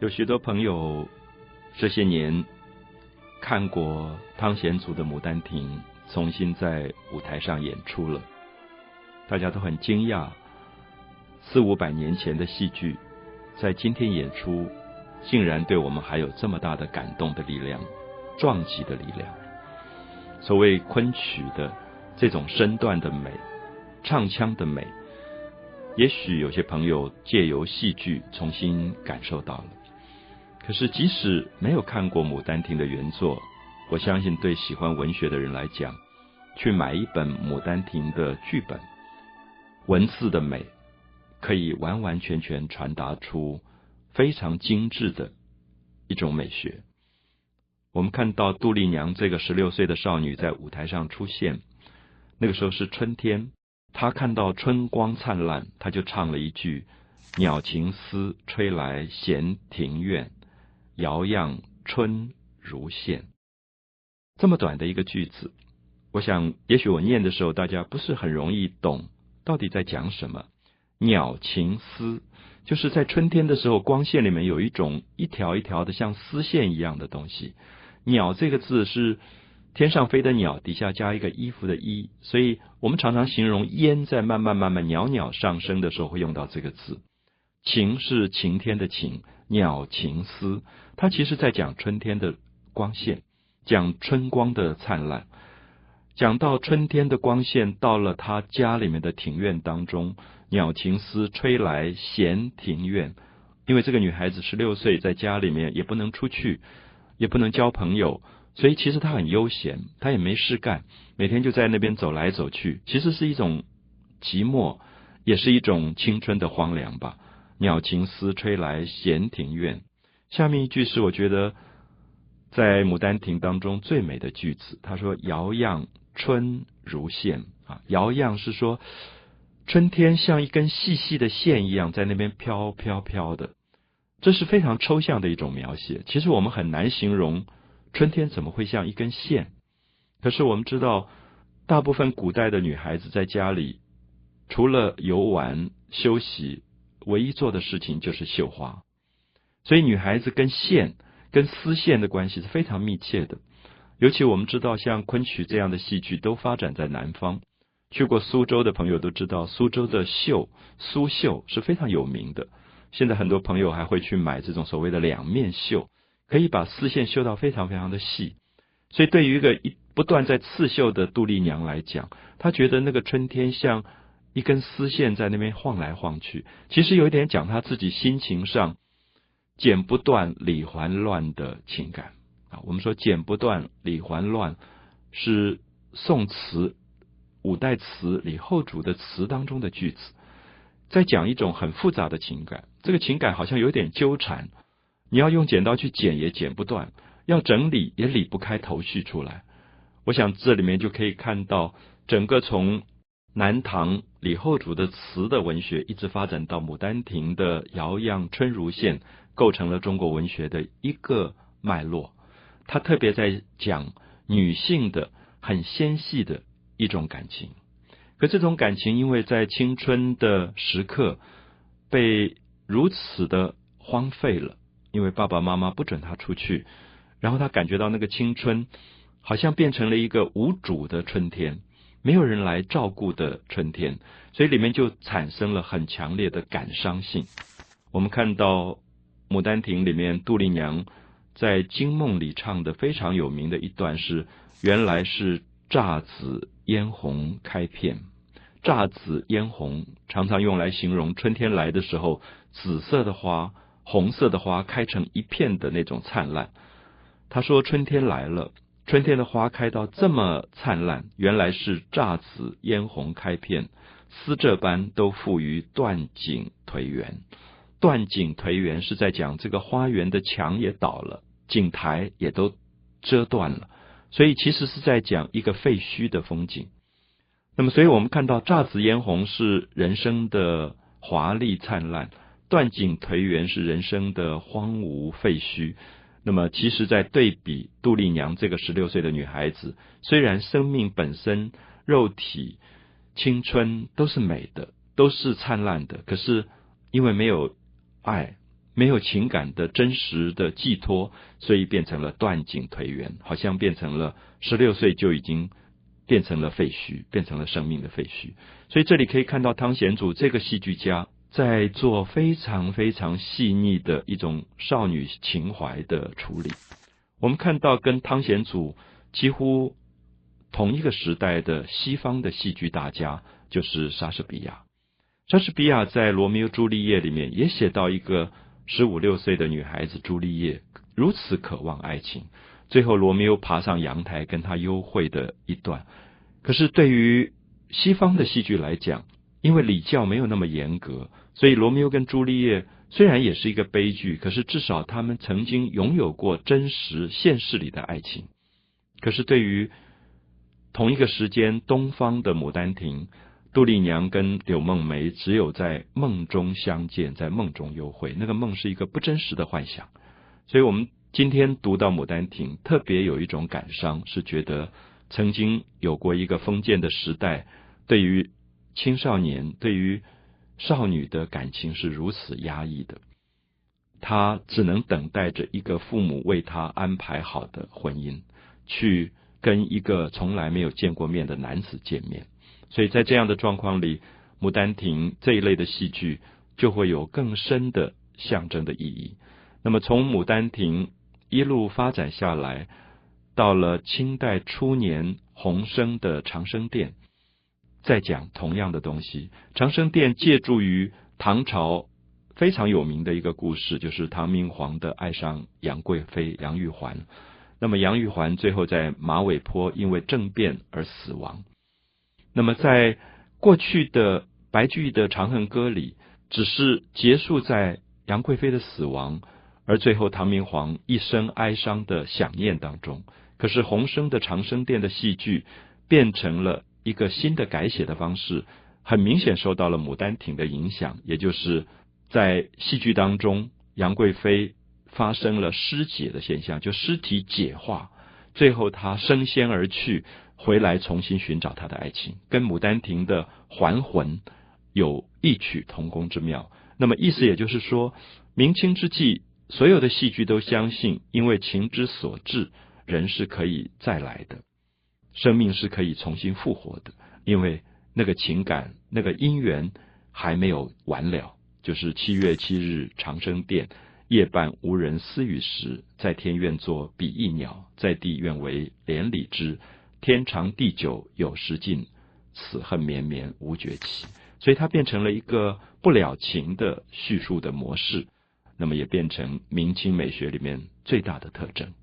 有许多朋友这些年看过汤显祖的《牡丹亭》，重新在舞台上演出了，大家都很惊讶，四五百年前的戏剧，在今天演出，竟然对我们还有这么大的感动的力量、撞击的力量。所谓昆曲的这种身段的美、唱腔的美，也许有些朋友借由戏剧重新感受到了。可是，即使没有看过《牡丹亭》的原作，我相信对喜欢文学的人来讲，去买一本《牡丹亭》的剧本，文字的美可以完完全全传达出非常精致的一种美学。我们看到杜丽娘这个十六岁的少女在舞台上出现，那个时候是春天，她看到春光灿烂，她就唱了一句“鸟情丝吹来闲庭院”。遥漾春如线，这么短的一个句子，我想，也许我念的时候，大家不是很容易懂到底在讲什么。鸟情丝，就是在春天的时候，光线里面有一种一条一条的像丝线一样的东西。鸟这个字是天上飞的鸟，底下加一个衣服的衣，所以我们常常形容烟在慢慢慢慢袅袅上升的时候，会用到这个字。晴是晴天的晴。鸟情思，它其实在讲春天的光线，讲春光的灿烂。讲到春天的光线到了他家里面的庭院当中，鸟情思吹来闲庭院。因为这个女孩子十六岁，在家里面也不能出去，也不能交朋友，所以其实她很悠闲，她也没事干，每天就在那边走来走去。其实是一种寂寞，也是一种青春的荒凉吧。鸟情丝吹来闲庭院，下面一句是我觉得在《牡丹亭》当中最美的句子。他说：“摇漾春如线啊，摇漾是说春天像一根细细的线一样在那边飘飘飘的，这是非常抽象的一种描写。其实我们很难形容春天怎么会像一根线。可是我们知道，大部分古代的女孩子在家里除了游玩休息。唯一做的事情就是绣花，所以女孩子跟线、跟丝线的关系是非常密切的。尤其我们知道，像昆曲这样的戏剧都发展在南方。去过苏州的朋友都知道，苏州的绣苏绣是非常有名的。现在很多朋友还会去买这种所谓的两面绣，可以把丝线绣到非常非常的细。所以，对于一个一不断在刺绣的杜丽娘来讲，她觉得那个春天像。一根丝线在那边晃来晃去，其实有一点讲他自己心情上剪不断理还乱的情感啊。我们说剪不断理还乱是宋词五代词李后主的词当中的句子，在讲一种很复杂的情感。这个情感好像有点纠缠，你要用剪刀去剪也剪不断，要整理也理不开头绪出来。我想这里面就可以看到整个从。南唐李后主的词的文学，一直发展到《牡丹亭》的遥漾春如线，构成了中国文学的一个脉络。他特别在讲女性的很纤细的一种感情，可这种感情，因为在青春的时刻被如此的荒废了，因为爸爸妈妈不准他出去，然后他感觉到那个青春好像变成了一个无主的春天。没有人来照顾的春天，所以里面就产生了很强烈的感伤性。我们看到《牡丹亭》里面杜丽娘在惊梦里唱的非常有名的一段是：“原来是姹紫嫣红开片。”姹紫嫣红常常用来形容春天来的时候，紫色的花、红色的花开成一片的那种灿烂。他说：“春天来了。”春天的花开到这么灿烂，原来是姹紫嫣红开片，丝这般都付于断井颓垣。断井颓垣是在讲这个花园的墙也倒了，井台也都遮断了，所以其实是在讲一个废墟的风景。那么，所以我们看到姹紫嫣红是人生的华丽灿烂，断井颓垣是人生的荒芜废墟。那么，其实，在对比杜丽娘这个十六岁的女孩子，虽然生命本身、肉体、青春都是美的，都是灿烂的，可是因为没有爱，没有情感的真实的寄托，所以变成了断井颓垣，好像变成了十六岁就已经变成了废墟，变成了生命的废墟。所以这里可以看到汤显祖这个戏剧家在做非常非常细腻的一种少女情怀的处理。我们看到跟汤显祖几乎同一个时代的西方的戏剧大家，就是莎士比亚。莎士比亚在《罗密欧朱丽叶》里面也写到一个。十五六岁的女孩子朱丽叶如此渴望爱情，最后罗密欧爬上阳台跟她幽会的一段。可是对于西方的戏剧来讲，因为礼教没有那么严格，所以罗密欧跟朱丽叶虽然也是一个悲剧，可是至少他们曾经拥有过真实现实里的爱情。可是对于同一个时间东方的《牡丹亭》。杜丽娘跟柳梦梅只有在梦中相见，在梦中幽会。那个梦是一个不真实的幻想，所以我们今天读到《牡丹亭》，特别有一种感伤，是觉得曾经有过一个封建的时代，对于青少年、对于少女的感情是如此压抑的。她只能等待着一个父母为她安排好的婚姻，去跟一个从来没有见过面的男子见面。所以在这样的状况里，《牡丹亭》这一类的戏剧就会有更深的象征的意义。那么从《牡丹亭》一路发展下来，到了清代初年，洪升的《长生殿》在讲同样的东西。《长生殿》借助于唐朝非常有名的一个故事，就是唐明皇的爱上杨贵妃杨玉环。那么杨玉环最后在马尾坡因为政变而死亡。那么，在过去的白居易的《长恨歌》里，只是结束在杨贵妃的死亡，而最后唐明皇一生哀伤的想念当中。可是洪升的《长生殿》的戏剧变成了一个新的改写的方式，很明显受到了《牡丹亭》的影响，也就是在戏剧当中，杨贵妃发生了尸解的现象，就尸体解化，最后她升仙而去。回来重新寻找她的爱情，跟《牡丹亭》的还魂有异曲同工之妙。那么意思也就是说，明清之际，所有的戏剧都相信，因为情之所至，人是可以再来的，生命是可以重新复活的。因为那个情感、那个姻缘还没有完了。就是七月七日长生殿，夜半无人私语时，在天愿作比翼鸟，在地愿为连理枝。天长地久有时尽，此恨绵绵无绝期。所以它变成了一个不了情的叙述的模式，那么也变成明清美学里面最大的特征。